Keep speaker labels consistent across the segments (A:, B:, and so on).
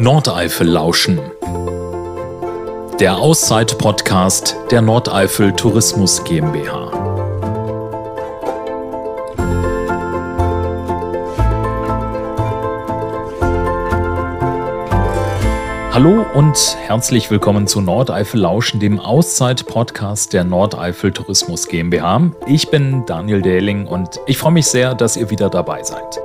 A: Nordeifel lauschen. Der Auszeit-Podcast der Nordeifel Tourismus GmbH. Hallo und herzlich willkommen zu Nordeifel Lauschen, dem Auszeit-Podcast der Nordeifel Tourismus GmbH. Ich bin Daniel Dehling und ich freue mich sehr, dass ihr wieder dabei seid.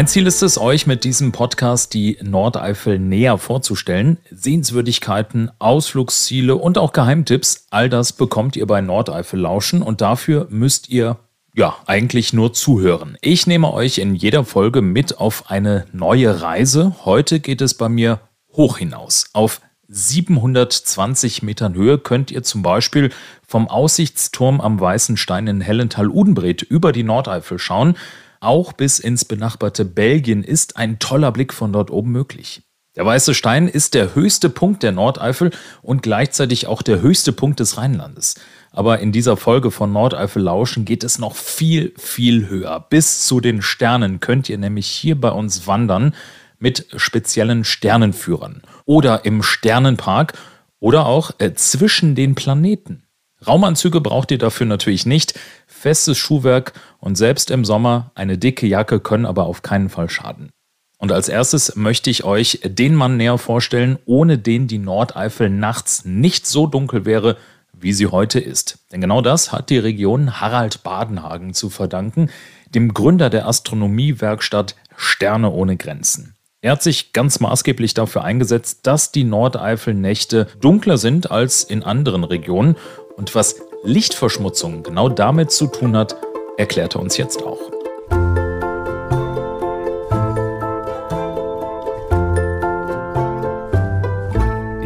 A: Mein Ziel ist es, euch mit diesem Podcast die Nordeifel näher vorzustellen. Sehenswürdigkeiten, Ausflugsziele und auch Geheimtipps, all das bekommt ihr bei Nordeifel Lauschen und dafür müsst ihr ja, eigentlich nur zuhören. Ich nehme euch in jeder Folge mit auf eine neue Reise. Heute geht es bei mir hoch hinaus. Auf 720 Metern Höhe könnt ihr zum Beispiel vom Aussichtsturm am Weißen Stein in Hellental-Udenbret über die Nordeifel schauen. Auch bis ins benachbarte Belgien ist ein toller Blick von dort oben möglich. Der Weiße Stein ist der höchste Punkt der Nordeifel und gleichzeitig auch der höchste Punkt des Rheinlandes. Aber in dieser Folge von Nordeifel Lauschen geht es noch viel, viel höher. Bis zu den Sternen könnt ihr nämlich hier bei uns wandern mit speziellen Sternenführern oder im Sternenpark oder auch äh, zwischen den Planeten. Raumanzüge braucht ihr dafür natürlich nicht. Festes Schuhwerk und selbst im Sommer eine dicke Jacke können aber auf keinen Fall schaden. Und als erstes möchte ich euch den Mann näher vorstellen, ohne den die Nordeifel nachts nicht so dunkel wäre, wie sie heute ist. Denn genau das hat die Region Harald Badenhagen zu verdanken, dem Gründer der Astronomiewerkstatt Sterne ohne Grenzen. Er hat sich ganz maßgeblich dafür eingesetzt, dass die Nordeifelnächte dunkler sind als in anderen Regionen und was Lichtverschmutzung genau damit zu tun hat, erklärt er uns jetzt auch.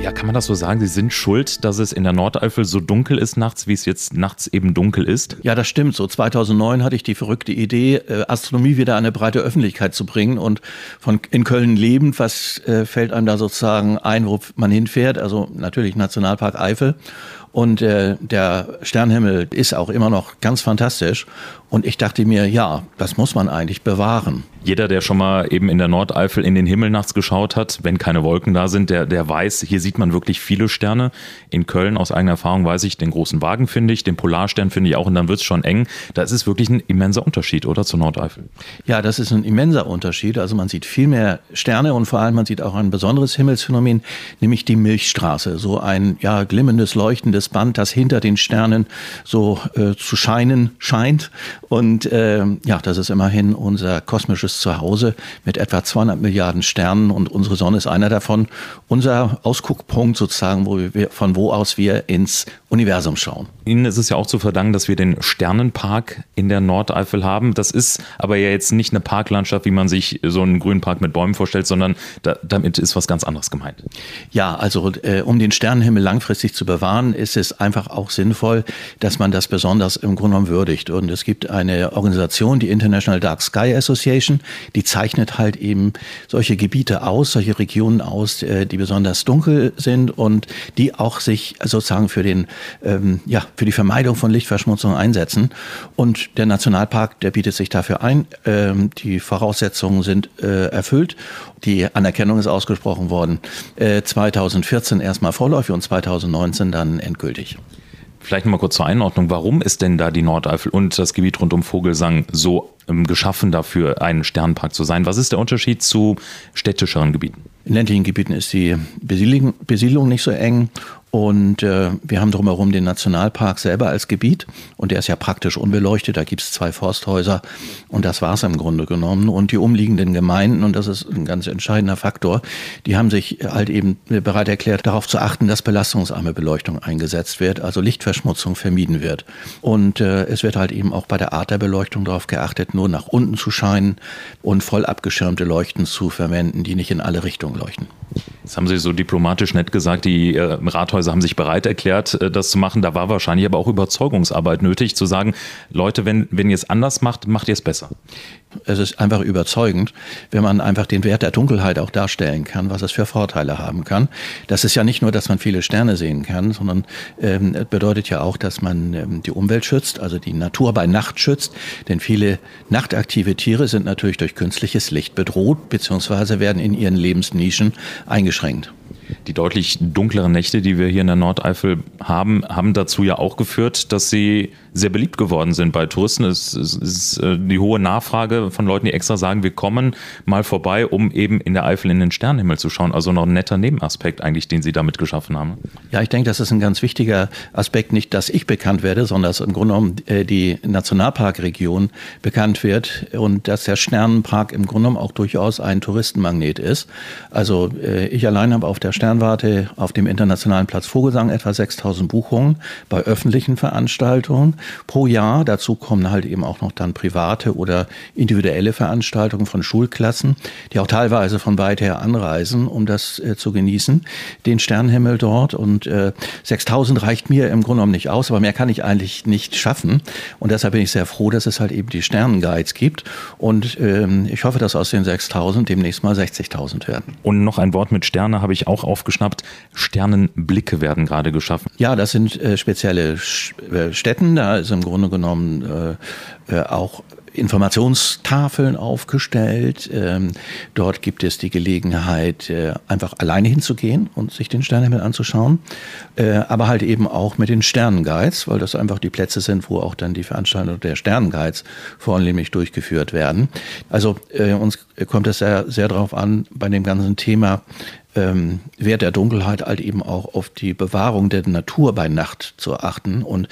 A: Ja, kann man das so sagen? Sie sind schuld, dass es in der Nordeifel so dunkel ist nachts, wie es jetzt nachts eben dunkel ist?
B: Ja, das stimmt. So 2009 hatte ich die verrückte Idee, äh, Astronomie wieder an eine breite Öffentlichkeit zu bringen. Und von in Köln lebend, was äh, fällt einem da sozusagen ein, wo man hinfährt? Also natürlich Nationalpark Eifel. Und äh, der Sternhimmel ist auch immer noch ganz fantastisch. Und ich dachte mir, ja, das muss man eigentlich bewahren.
A: Jeder, der schon mal eben in der Nordeifel in den Himmel nachts geschaut hat, wenn keine Wolken da sind, der, der weiß, hier sieht man wirklich viele Sterne. In Köln aus eigener Erfahrung weiß ich, den großen Wagen finde ich, den Polarstern finde ich auch und dann wird es schon eng. Da ist es wirklich ein immenser Unterschied, oder zur Nordeifel?
B: Ja, das ist ein immenser Unterschied. Also man sieht viel mehr Sterne und vor allem man sieht auch ein besonderes Himmelsphänomen, nämlich die Milchstraße. So ein ja, glimmendes, leuchtendes Band, das hinter den Sternen so äh, zu scheinen scheint. Und äh, ja, das ist immerhin unser kosmisches ist zu Hause mit etwa 200 Milliarden Sternen und unsere Sonne ist einer davon. Unser Ausguckpunkt sozusagen, wo wir, von wo aus wir ins Universum schauen.
A: Ihnen ist es ja auch zu verdanken, dass wir den Sternenpark in der Nordeifel haben. Das ist aber ja jetzt nicht eine Parklandschaft, wie man sich so einen grünen Park mit Bäumen vorstellt, sondern da, damit ist was ganz anderes gemeint.
B: Ja, also äh, um den Sternenhimmel langfristig zu bewahren, ist es einfach auch sinnvoll, dass man das besonders im Grunde genommen würdigt. Und es gibt eine Organisation, die International Dark Sky Association, die zeichnet halt eben solche Gebiete aus, solche Regionen aus, äh, die besonders dunkel sind und die auch sich sozusagen für den ähm, ja für die Vermeidung von Lichtverschmutzung einsetzen. Und der Nationalpark, der bietet sich dafür ein. Ähm, die Voraussetzungen sind äh, erfüllt. Die Anerkennung ist ausgesprochen worden. Äh, 2014 erstmal vorläufig und 2019 dann endgültig.
A: Vielleicht nochmal kurz zur Einordnung. Warum ist denn da die Nordeifel und das Gebiet rund um Vogelsang so ähm, geschaffen dafür, ein Sternpark zu sein? Was ist der Unterschied zu städtischeren Gebieten?
B: In ländlichen Gebieten ist die Besiedlung nicht so eng und äh, wir haben drumherum den Nationalpark selber als Gebiet und der ist ja praktisch unbeleuchtet. Da gibt es zwei Forsthäuser und das war es im Grunde genommen. Und die umliegenden Gemeinden, und das ist ein ganz entscheidender Faktor, die haben sich halt eben bereit erklärt, darauf zu achten, dass belastungsarme Beleuchtung eingesetzt wird, also Lichtverschmutzung vermieden wird. Und äh, es wird halt eben auch bei der Art der Beleuchtung darauf geachtet, nur nach unten zu scheinen und voll abgeschirmte Leuchten zu verwenden, die nicht in alle Richtungen leuchten.
A: Das haben Sie so diplomatisch nett gesagt, die äh, Rathäuser haben sich bereit erklärt, äh, das zu machen. Da war wahrscheinlich aber auch Überzeugungsarbeit nötig, zu sagen, Leute, wenn, wenn ihr es anders macht, macht ihr es besser.
B: Es ist einfach überzeugend, wenn man einfach den Wert der Dunkelheit auch darstellen kann, was es für Vorteile haben kann. Das ist ja nicht nur, dass man viele Sterne sehen kann, sondern ähm, bedeutet ja auch, dass man ähm, die Umwelt schützt, also die Natur bei Nacht schützt. Denn viele nachtaktive Tiere sind natürlich durch künstliches Licht bedroht, beziehungsweise werden in ihren Lebensnischen eingeschränänkt.
A: Die deutlich dunkleren Nächte, die wir hier in der Nordeifel haben, haben dazu ja auch geführt, dass sie sehr beliebt geworden sind bei Touristen. Es ist äh, die hohe Nachfrage von Leuten, die extra sagen, wir kommen mal vorbei, um eben in der Eifel in den Sternenhimmel zu schauen. Also noch ein netter Nebenaspekt eigentlich, den Sie damit geschaffen haben.
B: Ja, ich denke, das ist ein ganz wichtiger Aspekt. Nicht, dass ich bekannt werde, sondern dass im Grunde genommen äh, die Nationalparkregion bekannt wird und dass der Sternenpark im Grunde genommen auch durchaus ein Touristenmagnet ist. Also äh, ich allein habe auf der Sternwarte auf dem Internationalen Platz Vogelsang etwa 6000 Buchungen bei öffentlichen Veranstaltungen pro Jahr. Dazu kommen halt eben auch noch dann private oder individuelle Veranstaltungen von Schulklassen, die auch teilweise von weit her anreisen, um das äh, zu genießen, den Sternenhimmel dort. Und äh, 6000 reicht mir im Grunde genommen nicht aus, aber mehr kann ich eigentlich nicht schaffen. Und deshalb bin ich sehr froh, dass es halt eben die Sternenguides gibt. Und ähm, ich hoffe, dass aus den 6000 demnächst mal 60.000 werden.
A: Und noch ein Wort mit Sterne habe ich auch aufgeschnappt. Sternenblicke werden gerade geschaffen.
B: Ja, das sind äh, spezielle äh, Stätten. Da ist im Grunde genommen äh, äh, auch Informationstafeln aufgestellt. Ähm, dort gibt es die Gelegenheit, äh, einfach alleine hinzugehen und sich den Sternenhimmel anzuschauen. Äh, aber halt eben auch mit den Sternenguides, weil das einfach die Plätze sind, wo auch dann die Veranstaltungen der Sternenguides vornehmlich durchgeführt werden. Also äh, uns kommt es sehr, sehr darauf an, bei dem ganzen Thema ähm, Wert der Dunkelheit halt eben auch auf die Bewahrung der Natur bei Nacht zu achten. Und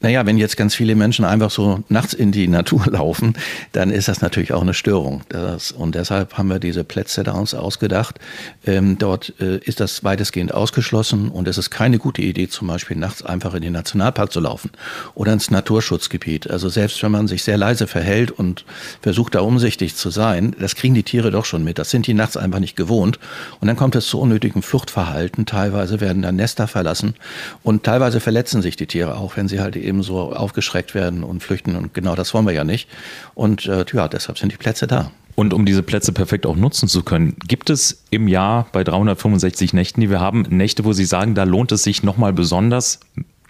B: naja, wenn jetzt ganz viele Menschen einfach so nachts in die Natur laufen, dann ist das natürlich auch eine Störung. Das, und deshalb haben wir diese Plätze da uns ausgedacht. Ähm, dort äh, ist das weitestgehend ausgeschlossen und es ist keine gute Idee, zum Beispiel nachts einfach in den Nationalpark zu laufen oder ins Naturschutzgebiet. Also selbst wenn man sich sehr leise verhält und versucht da umsichtig zu sein, das kriegen die Tiere doch schon mit. Das sind die nachts einfach nicht gewohnt. Und dann kommt es zu unnötigem Fluchtverhalten. Teilweise werden dann Nester verlassen und teilweise verletzen sich die Tiere auch, wenn sie halt eben so aufgeschreckt werden und flüchten. Und genau das wollen wir ja nicht. Und äh, ja, deshalb sind die Plätze da.
A: Und um diese Plätze perfekt auch nutzen zu können, gibt es im Jahr bei 365 Nächten, die wir haben, Nächte, wo Sie sagen, da lohnt es sich nochmal besonders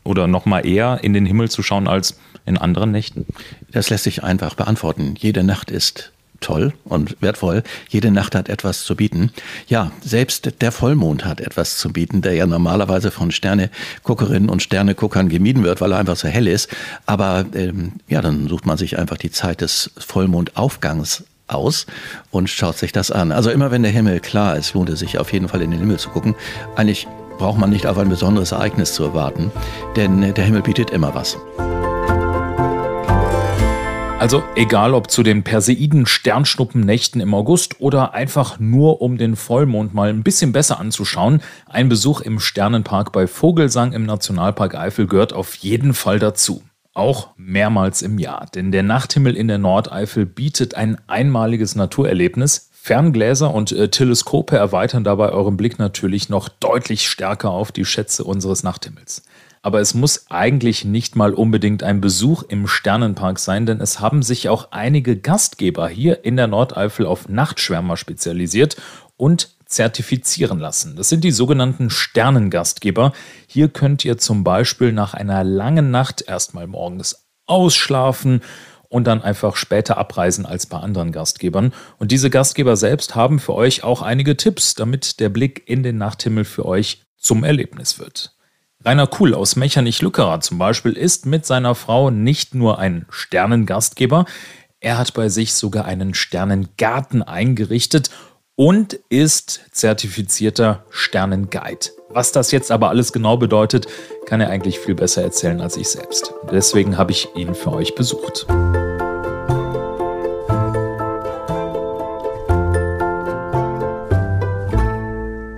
A: oder nochmal eher in den Himmel zu schauen als in anderen Nächten?
B: Das lässt sich einfach beantworten. Jede Nacht ist toll und wertvoll. Jede Nacht hat etwas zu bieten. Ja, selbst der Vollmond hat etwas zu bieten, der ja normalerweise von Sterneguckerinnen und Sterneguckern gemieden wird, weil er einfach so hell ist. Aber ähm, ja, dann sucht man sich einfach die Zeit des Vollmondaufgangs aus und schaut sich das an. Also immer wenn der Himmel klar ist, lohnt es sich auf jeden Fall in den Himmel zu gucken. Eigentlich braucht man nicht auf ein besonderes Ereignis zu erwarten, denn der Himmel bietet immer was.
A: Also egal ob zu den Perseiden Sternschnuppennächten im August oder einfach nur um den Vollmond mal ein bisschen besser anzuschauen, ein Besuch im Sternenpark bei Vogelsang im Nationalpark Eifel gehört auf jeden Fall dazu. Auch mehrmals im Jahr, denn der Nachthimmel in der Nordeifel bietet ein einmaliges Naturerlebnis. Ferngläser und äh, Teleskope erweitern dabei euren Blick natürlich noch deutlich stärker auf die Schätze unseres Nachthimmels. Aber es muss eigentlich nicht mal unbedingt ein Besuch im Sternenpark sein, denn es haben sich auch einige Gastgeber hier in der Nordeifel auf Nachtschwärmer spezialisiert und zertifizieren lassen. Das sind die sogenannten Sternengastgeber. Hier könnt ihr zum Beispiel nach einer langen Nacht erstmal morgens ausschlafen und dann einfach später abreisen als bei anderen Gastgebern. Und diese Gastgeber selbst haben für euch auch einige Tipps, damit der Blick in den Nachthimmel für euch zum Erlebnis wird. Rainer Kuhl aus Mechernich-Lückerath zum Beispiel ist mit seiner Frau nicht nur ein Sternengastgeber, er hat bei sich sogar einen Sternengarten eingerichtet und ist zertifizierter Sternenguide. Was das jetzt aber alles genau bedeutet, kann er eigentlich viel besser erzählen als ich selbst. Deswegen habe ich ihn für euch besucht.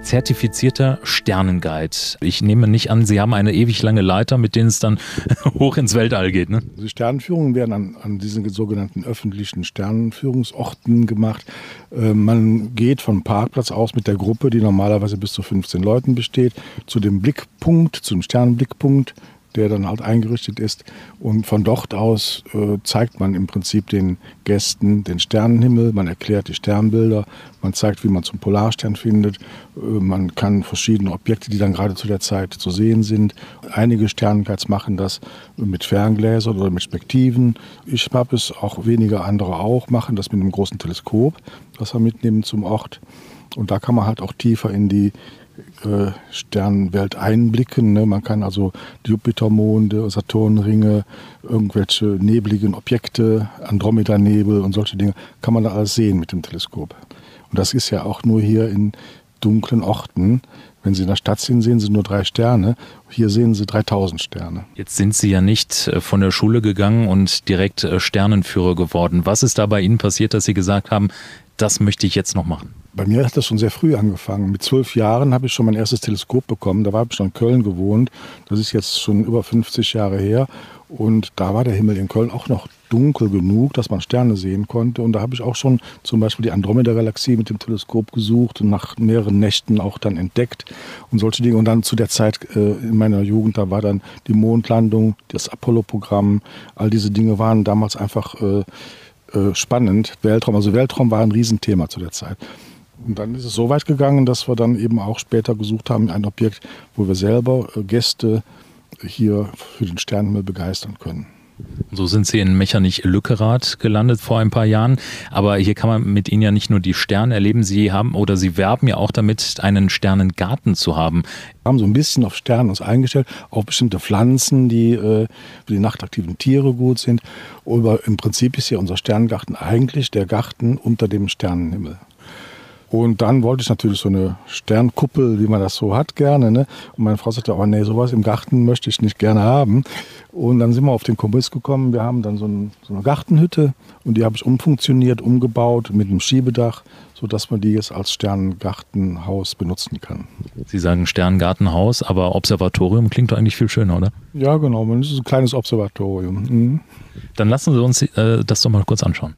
A: Zertifizierter Sternenguide. Ich nehme nicht an, Sie haben eine ewig lange Leiter, mit denen es dann hoch ins Weltall geht. Ne?
C: Die Sternenführungen werden an, an diesen sogenannten öffentlichen Sternenführungsorten gemacht. Äh, man geht vom Parkplatz aus mit der Gruppe, die normalerweise bis zu 15 Leuten besteht, zu dem Blickpunkt, zum Sternenblickpunkt der dann halt eingerichtet ist. Und von dort aus äh, zeigt man im Prinzip den Gästen den Sternenhimmel, man erklärt die Sternbilder, man zeigt, wie man zum Polarstern findet, äh, man kann verschiedene Objekte, die dann gerade zu der Zeit zu sehen sind. Einige Sternenguides machen das mit Ferngläsern oder mit Spektiven. Ich habe es auch wenige andere auch, machen das mit einem großen Teleskop, das wir mitnehmen zum Ort. Und da kann man halt auch tiefer in die äh, Sternenwelt einblicken. Ne? Man kann also Jupitermonde, Saturnringe, irgendwelche nebligen Objekte, Andromeda-Nebel und solche Dinge, kann man da alles sehen mit dem Teleskop. Und das ist ja auch nur hier in dunklen Orten. Wenn Sie in der Stadt sind, sehen Sie nur drei Sterne. Hier sehen Sie 3000 Sterne.
A: Jetzt sind Sie ja nicht äh, von der Schule gegangen und direkt äh, Sternenführer geworden. Was ist da bei Ihnen passiert, dass Sie gesagt haben, das möchte ich jetzt noch machen?
C: Bei mir hat das schon sehr früh angefangen. Mit zwölf Jahren habe ich schon mein erstes Teleskop bekommen. Da habe ich schon in Köln gewohnt. Das ist jetzt schon über 50 Jahre her. Und da war der Himmel in Köln auch noch dunkel genug, dass man Sterne sehen konnte. Und da habe ich auch schon zum Beispiel die Andromeda-Galaxie mit dem Teleskop gesucht und nach mehreren Nächten auch dann entdeckt und solche Dinge. Und dann zu der Zeit äh, in meiner Jugend, da war dann die Mondlandung, das Apollo-Programm, all diese Dinge waren damals einfach äh, äh, spannend. Weltraum, also Weltraum war ein Riesenthema zu der Zeit. Und dann ist es so weit gegangen, dass wir dann eben auch später gesucht haben, ein Objekt, wo wir selber äh, Gäste hier für den Sternenhimmel begeistern können.
A: So sind Sie in Mechernich-Lückerath gelandet vor ein paar Jahren. Aber hier kann man mit Ihnen ja nicht nur die Sterne erleben, Sie haben oder Sie werben ja auch damit, einen Sternengarten zu haben.
C: Wir haben so ein bisschen auf Sterne uns eingestellt, auf bestimmte Pflanzen, die äh, für die nachtaktiven Tiere gut sind. Aber im Prinzip ist ja unser Sternengarten eigentlich der Garten unter dem Sternenhimmel. Und dann wollte ich natürlich so eine Sternkuppel, wie man das so hat, gerne. Ne? Und meine Frau sagte, oh nee, sowas im Garten möchte ich nicht gerne haben. Und dann sind wir auf den Kompromiss gekommen. Wir haben dann so, ein, so eine Gartenhütte und die habe ich umfunktioniert, umgebaut mit einem Schiebedach, sodass man die jetzt als Sterngartenhaus benutzen kann.
A: Sie sagen Sterngartenhaus, aber Observatorium klingt doch eigentlich viel schöner, oder?
C: Ja, genau. Das ist ein kleines Observatorium. Mhm.
A: Dann lassen Sie uns äh, das doch mal kurz anschauen.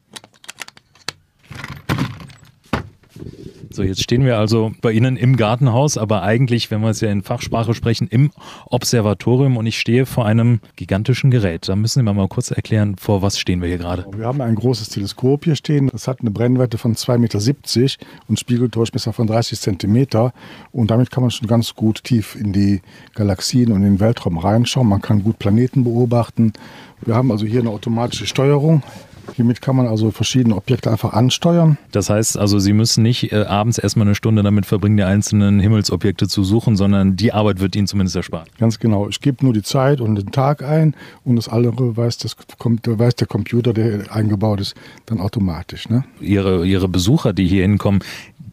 A: So, jetzt stehen wir also bei Ihnen im Gartenhaus, aber eigentlich, wenn wir es ja in Fachsprache sprechen, im Observatorium und ich stehe vor einem gigantischen Gerät. Da müssen Sie mir mal kurz erklären, vor was stehen wir hier gerade.
C: Wir haben ein großes Teleskop hier stehen. Das hat eine Brennweite von 2,70 Meter und Spiegeldurchmesser von 30 Zentimeter. Und damit kann man schon ganz gut tief in die Galaxien und in den Weltraum reinschauen. Man kann gut Planeten beobachten. Wir haben also hier eine automatische Steuerung. Hiermit kann man also verschiedene Objekte einfach ansteuern.
A: Das heißt also, Sie müssen nicht äh, abends erstmal eine Stunde damit verbringen, die einzelnen Himmelsobjekte zu suchen, sondern die Arbeit wird Ihnen zumindest erspart.
C: Ganz genau. Ich gebe nur die Zeit und den Tag ein und das andere weiß, das, weiß der Computer, der eingebaut ist, dann automatisch. Ne?
A: Ihre, Ihre Besucher, die hier hinkommen,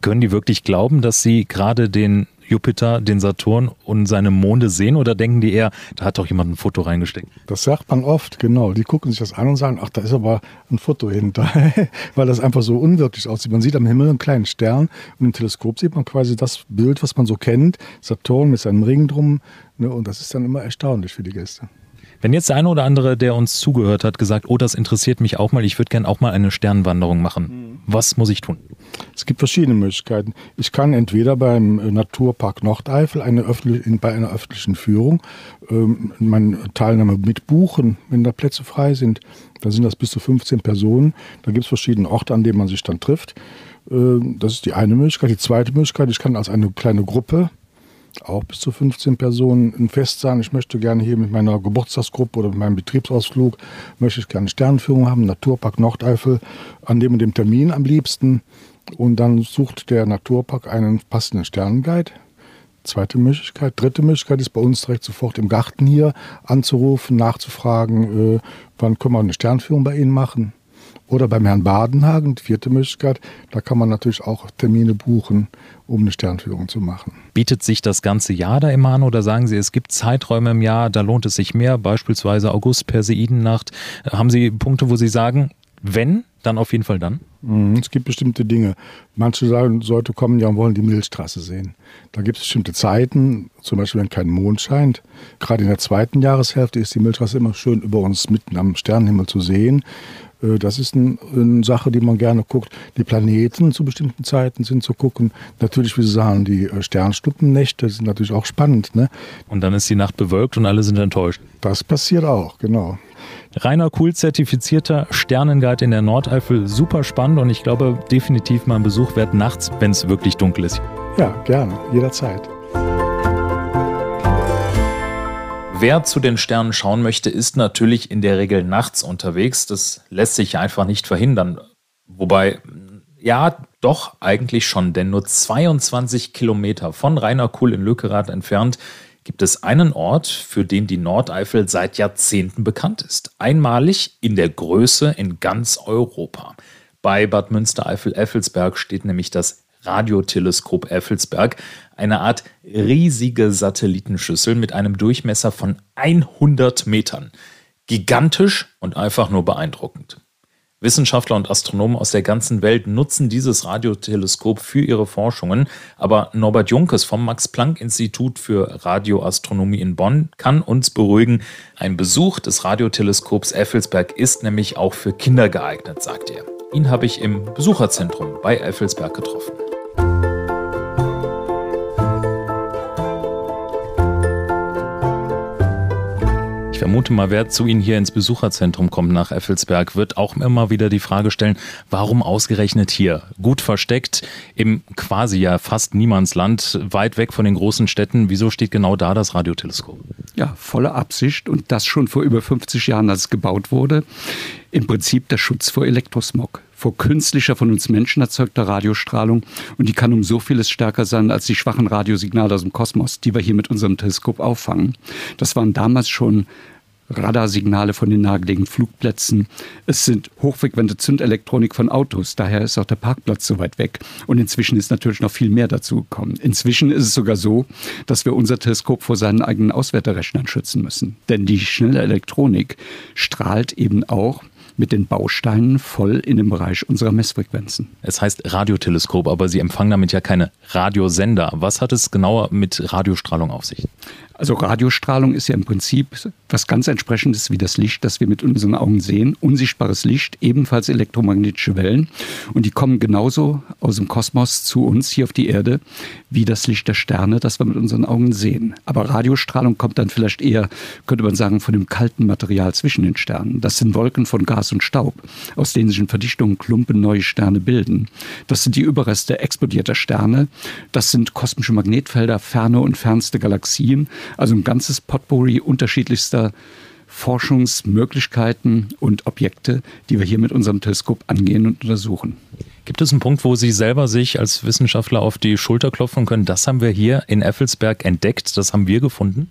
A: können die wirklich glauben, dass Sie gerade den Jupiter, den Saturn und seine Monde sehen oder denken die eher, da hat doch jemand ein Foto reingesteckt?
C: Das sagt man oft, genau. Die gucken sich das an und sagen, ach, da ist aber ein Foto hinter, weil das einfach so unwirklich aussieht. Man sieht am Himmel einen kleinen Stern und im Teleskop sieht man quasi das Bild, was man so kennt, Saturn mit seinem Ring drum. Ne, und das ist dann immer erstaunlich für die Gäste.
A: Wenn jetzt der eine oder andere, der uns zugehört hat, gesagt, oh, das interessiert mich auch mal, ich würde gerne auch mal eine Sternwanderung machen, mhm. was muss ich tun?
C: Es gibt verschiedene Möglichkeiten. Ich kann entweder beim äh, Naturpark Nordeifel eine bei einer öffentlichen Führung ähm, meine Teilnahme mitbuchen, wenn da Plätze frei sind. Da sind das bis zu 15 Personen. Da gibt es verschiedene Orte, an denen man sich dann trifft. Ähm, das ist die eine Möglichkeit. Die zweite Möglichkeit, ich kann als eine kleine Gruppe auch bis zu 15 Personen ein Fest sagen, ich möchte gerne hier mit meiner Geburtstagsgruppe oder mit meinem Betriebsausflug, möchte ich gerne Sternenführung haben, Naturpark Nordeifel, an dem und dem Termin am liebsten. Und dann sucht der Naturpark einen passenden Sternenguide. Zweite Möglichkeit. Dritte Möglichkeit ist bei uns direkt sofort im Garten hier anzurufen, nachzufragen, äh, wann können wir eine Sternführung bei Ihnen machen. Oder beim Herrn Badenhagen, die vierte Möglichkeit, da kann man natürlich auch Termine buchen, um eine Sternführung zu machen.
A: Bietet sich das ganze Jahr da immer an oder sagen Sie, es gibt Zeiträume im Jahr, da lohnt es sich mehr, beispielsweise August, Perseidennacht. Haben Sie Punkte, wo Sie sagen, wenn, dann auf jeden Fall dann?
C: Mhm, es gibt bestimmte Dinge. Manche sagen, Leute kommen ja und wollen die Milchstraße sehen. Da gibt es bestimmte Zeiten, zum Beispiel wenn kein Mond scheint. Gerade in der zweiten Jahreshälfte ist die Milchstraße immer schön über uns mitten am Sternenhimmel zu sehen. Äh, das ist ein, eine Sache, die man gerne guckt. Die Planeten zu bestimmten Zeiten sind zu gucken. Natürlich, wie Sie sagen, die äh, Sternschnuppennächte sind natürlich auch spannend. Ne?
A: Und dann ist die Nacht bewölkt und alle sind enttäuscht.
C: Das passiert auch, genau.
A: Rainer Kuhl zertifizierter Sternenguide in der Nordeifel, super spannend und ich glaube definitiv mal ein Besuch wert nachts, wenn es wirklich dunkel ist.
C: Ja, gerne, jederzeit.
A: Wer zu den Sternen schauen möchte, ist natürlich in der Regel nachts unterwegs. Das lässt sich einfach nicht verhindern. Wobei, ja, doch eigentlich schon, denn nur 22 Kilometer von Rainer Kuhl in Lückerath entfernt gibt es einen Ort, für den die Nordeifel seit Jahrzehnten bekannt ist. Einmalig in der Größe in ganz Europa. Bei Bad Münstereifel-Effelsberg steht nämlich das Radioteleskop Effelsberg, eine Art riesige Satellitenschüssel mit einem Durchmesser von 100 Metern. Gigantisch und einfach nur beeindruckend. Wissenschaftler und Astronomen aus der ganzen Welt nutzen dieses Radioteleskop für ihre Forschungen, aber Norbert Junkes vom Max-Planck-Institut für Radioastronomie in Bonn kann uns beruhigen. Ein Besuch des Radioteleskops Effelsberg ist nämlich auch für Kinder geeignet, sagt er. Ihn habe ich im Besucherzentrum bei Effelsberg getroffen. Ich vermute mal, wer zu Ihnen hier ins Besucherzentrum kommt nach Effelsberg, wird auch immer wieder die Frage stellen, warum ausgerechnet hier? Gut versteckt im quasi ja fast Niemandsland, weit weg von den großen Städten. Wieso steht genau da das Radioteleskop?
D: Ja, volle Absicht und das schon vor über 50 Jahren, als es gebaut wurde. Im Prinzip der Schutz vor Elektrosmog vor künstlicher, von uns Menschen erzeugter Radiostrahlung. Und die kann um so vieles stärker sein als die schwachen Radiosignale aus dem Kosmos, die wir hier mit unserem Teleskop auffangen. Das waren damals schon Radarsignale von den nahegelegenen Flugplätzen. Es sind hochfrequente Zündelektronik von Autos. Daher ist auch der Parkplatz so weit weg. Und inzwischen ist natürlich noch viel mehr dazu gekommen. Inzwischen ist es sogar so, dass wir unser Teleskop vor seinen eigenen Auswerterrechnern schützen müssen. Denn die schnelle Elektronik strahlt eben auch mit den Bausteinen voll in den Bereich unserer Messfrequenzen.
A: Es heißt Radioteleskop, aber Sie empfangen damit ja keine Radiosender. Was hat es genauer mit Radiostrahlung auf sich?
D: Also Radiostrahlung ist ja im Prinzip was ganz entsprechendes wie das Licht, das wir mit unseren Augen sehen. Unsichtbares Licht, ebenfalls elektromagnetische Wellen. Und die kommen genauso aus dem Kosmos zu uns hier auf die Erde wie das Licht der Sterne, das wir mit unseren Augen sehen. Aber Radiostrahlung kommt dann vielleicht eher, könnte man sagen, von dem kalten Material zwischen den Sternen. Das sind Wolken von Gas und Staub, aus denen sich in Verdichtungen Klumpen neue Sterne bilden. Das sind die Überreste explodierter Sterne. Das sind kosmische Magnetfelder, ferne und fernste Galaxien. Also ein ganzes Potpourri unterschiedlichster Forschungsmöglichkeiten und Objekte, die wir hier mit unserem Teleskop angehen und untersuchen.
A: Gibt es einen Punkt, wo Sie selber sich als Wissenschaftler auf die Schulter klopfen können? Das haben wir hier in Effelsberg entdeckt, das haben wir gefunden?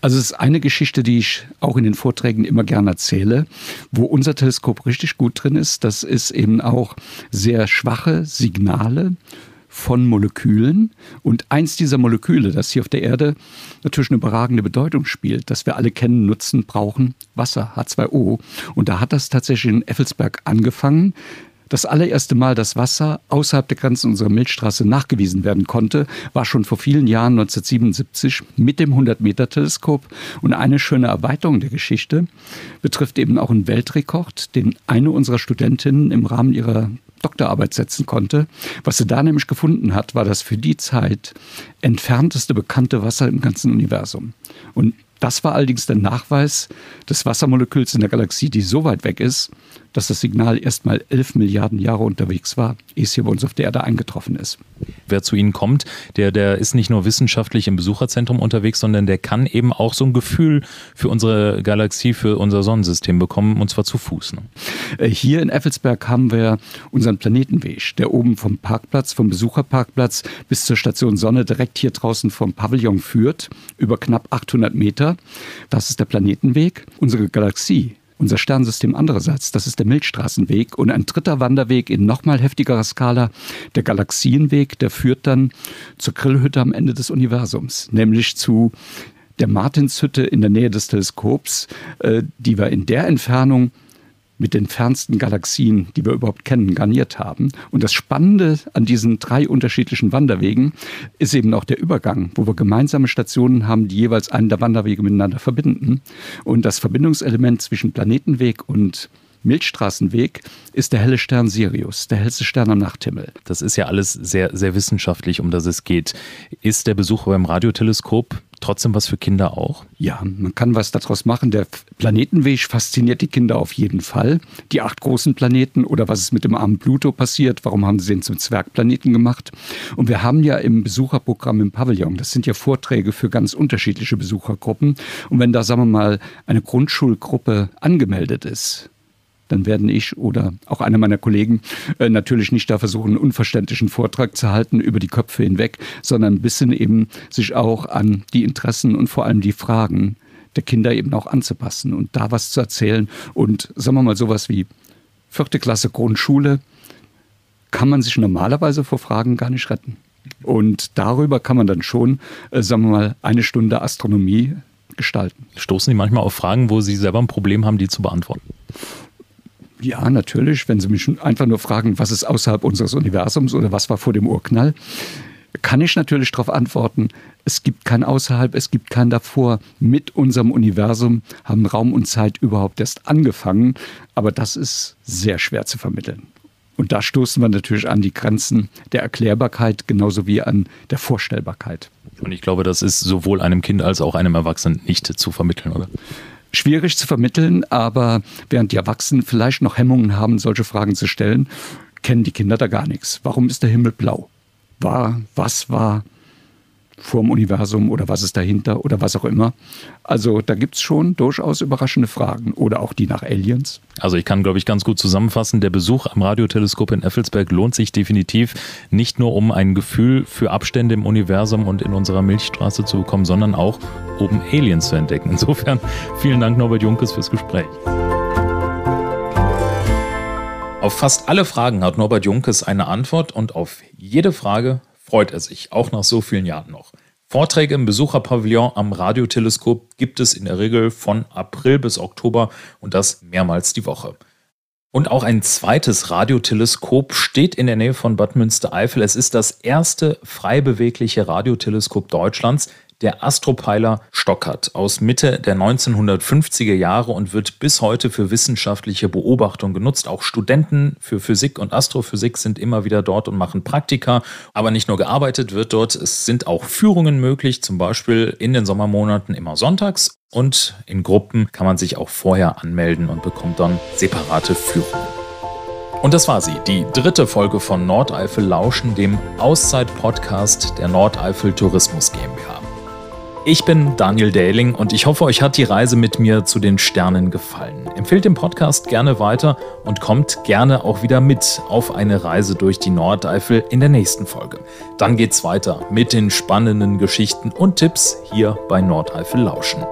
D: Also es ist eine Geschichte, die ich auch in den Vorträgen immer gerne erzähle, wo unser Teleskop richtig gut drin ist. Das ist eben auch sehr schwache Signale von Molekülen. Und eins dieser Moleküle, das hier auf der Erde natürlich eine überragende Bedeutung spielt, das wir alle kennen, nutzen, brauchen, Wasser, H2O. Und da hat das tatsächlich in Effelsberg angefangen das allererste Mal, dass Wasser außerhalb der Grenzen unserer Milchstraße nachgewiesen werden konnte, war schon vor vielen Jahren 1977 mit dem 100-Meter-Teleskop. Und eine schöne Erweiterung der Geschichte betrifft eben auch einen Weltrekord, den eine unserer Studentinnen im Rahmen ihrer Doktorarbeit setzen konnte. Was sie da nämlich gefunden hat, war das für die Zeit entfernteste bekannte Wasser im ganzen Universum. Und das war allerdings der Nachweis des Wassermoleküls in der Galaxie, die so weit weg ist, dass das Signal erst mal 11 Milliarden Jahre unterwegs war, ehe es hier bei uns auf der Erde eingetroffen ist.
A: Wer zu Ihnen kommt, der, der ist nicht nur wissenschaftlich im Besucherzentrum unterwegs, sondern der kann eben auch so ein Gefühl für unsere Galaxie, für unser Sonnensystem bekommen, und zwar zu Fuß. Ne?
D: Äh, hier in Effelsberg haben wir unseren Planetenweg, der oben vom Parkplatz, vom Besucherparkplatz bis zur Station Sonne direkt hier draußen vom Pavillon führt, über knapp 800 Meter. Das ist der Planetenweg. Unsere Galaxie unser Sternensystem andererseits, das ist der Milchstraßenweg und ein dritter Wanderweg in nochmal heftigerer Skala, der Galaxienweg, der führt dann zur Grillhütte am Ende des Universums, nämlich zu der Martinshütte in der Nähe des Teleskops, äh, die wir in der Entfernung mit den fernsten Galaxien, die wir überhaupt kennen, garniert haben. Und das Spannende an diesen drei unterschiedlichen Wanderwegen ist eben auch der Übergang, wo wir gemeinsame Stationen haben, die jeweils einen der Wanderwege miteinander verbinden. Und das Verbindungselement zwischen Planetenweg und Milchstraßenweg ist der helle Stern Sirius, der hellste Stern am Nachthimmel.
A: Das ist ja alles sehr, sehr wissenschaftlich, um das es geht. Ist der Besuch beim Radioteleskop trotzdem was für Kinder auch?
D: Ja, man kann was daraus machen. Der Planetenweg fasziniert die Kinder auf jeden Fall. Die acht großen Planeten oder was ist mit dem armen Pluto passiert, warum haben sie den zum Zwergplaneten gemacht? Und wir haben ja im Besucherprogramm im Pavillon, das sind ja Vorträge für ganz unterschiedliche Besuchergruppen. Und wenn da, sagen wir mal, eine Grundschulgruppe angemeldet ist, dann werden ich oder auch einer meiner Kollegen äh, natürlich nicht da versuchen, einen unverständlichen Vortrag zu halten über die Köpfe hinweg, sondern ein bisschen eben sich auch an die Interessen und vor allem die Fragen der Kinder eben auch anzupassen und da was zu erzählen. Und sagen wir mal sowas wie vierte Klasse Grundschule kann man sich normalerweise vor Fragen gar nicht retten. Und darüber kann man dann schon, äh, sagen wir mal, eine Stunde Astronomie gestalten.
A: Stoßen Sie manchmal auf Fragen, wo Sie selber ein Problem haben, die zu beantworten?
D: Ja, natürlich. Wenn Sie mich einfach nur fragen, was ist außerhalb unseres Universums oder was war vor dem Urknall, kann ich natürlich darauf antworten, es gibt kein Außerhalb, es gibt kein Davor. Mit unserem Universum haben Raum und Zeit überhaupt erst angefangen, aber das ist sehr schwer zu vermitteln. Und da stoßen wir natürlich an die Grenzen der Erklärbarkeit genauso wie an der Vorstellbarkeit.
A: Und ich glaube, das ist sowohl einem Kind als auch einem Erwachsenen nicht zu vermitteln, oder?
D: Schwierig zu vermitteln, aber während die Erwachsenen vielleicht noch Hemmungen haben, solche Fragen zu stellen, kennen die Kinder da gar nichts. Warum ist der Himmel blau? War, was war vorm Universum oder was ist dahinter oder was auch immer. Also da gibt es schon durchaus überraschende Fragen oder auch die nach Aliens.
A: Also ich kann, glaube ich, ganz gut zusammenfassen, der Besuch am Radioteleskop in Effelsberg lohnt sich definitiv nicht nur, um ein Gefühl für Abstände im Universum und in unserer Milchstraße zu bekommen, sondern auch, um Aliens zu entdecken. Insofern vielen Dank, Norbert Junkes, fürs Gespräch. Auf fast alle Fragen hat Norbert Junkes eine Antwort und auf jede Frage freut er sich, auch nach so vielen Jahren noch. Vorträge im Besucherpavillon am Radioteleskop gibt es in der Regel von April bis Oktober und das mehrmals die Woche. Und auch ein zweites Radioteleskop steht in der Nähe von Bad Münstereifel. Es ist das erste frei bewegliche Radioteleskop Deutschlands der Astropeiler Stockert aus Mitte der 1950er Jahre und wird bis heute für wissenschaftliche Beobachtung genutzt. Auch Studenten für Physik und Astrophysik sind immer wieder dort und machen Praktika. Aber nicht nur gearbeitet wird dort, es sind auch Führungen möglich, zum Beispiel in den Sommermonaten immer sonntags. Und in Gruppen kann man sich auch vorher anmelden und bekommt dann separate Führungen. Und das war sie, die dritte Folge von Nordeifel Lauschen, dem Auszeit-Podcast der Nordeifel Tourismus GmbH. Ich bin Daniel Dähling und ich hoffe, euch hat die Reise mit mir zu den Sternen gefallen. Empfehlt den Podcast gerne weiter und kommt gerne auch wieder mit auf eine Reise durch die Nordeifel in der nächsten Folge. Dann geht's weiter mit den spannenden Geschichten und Tipps hier bei Nordeifel Lauschen.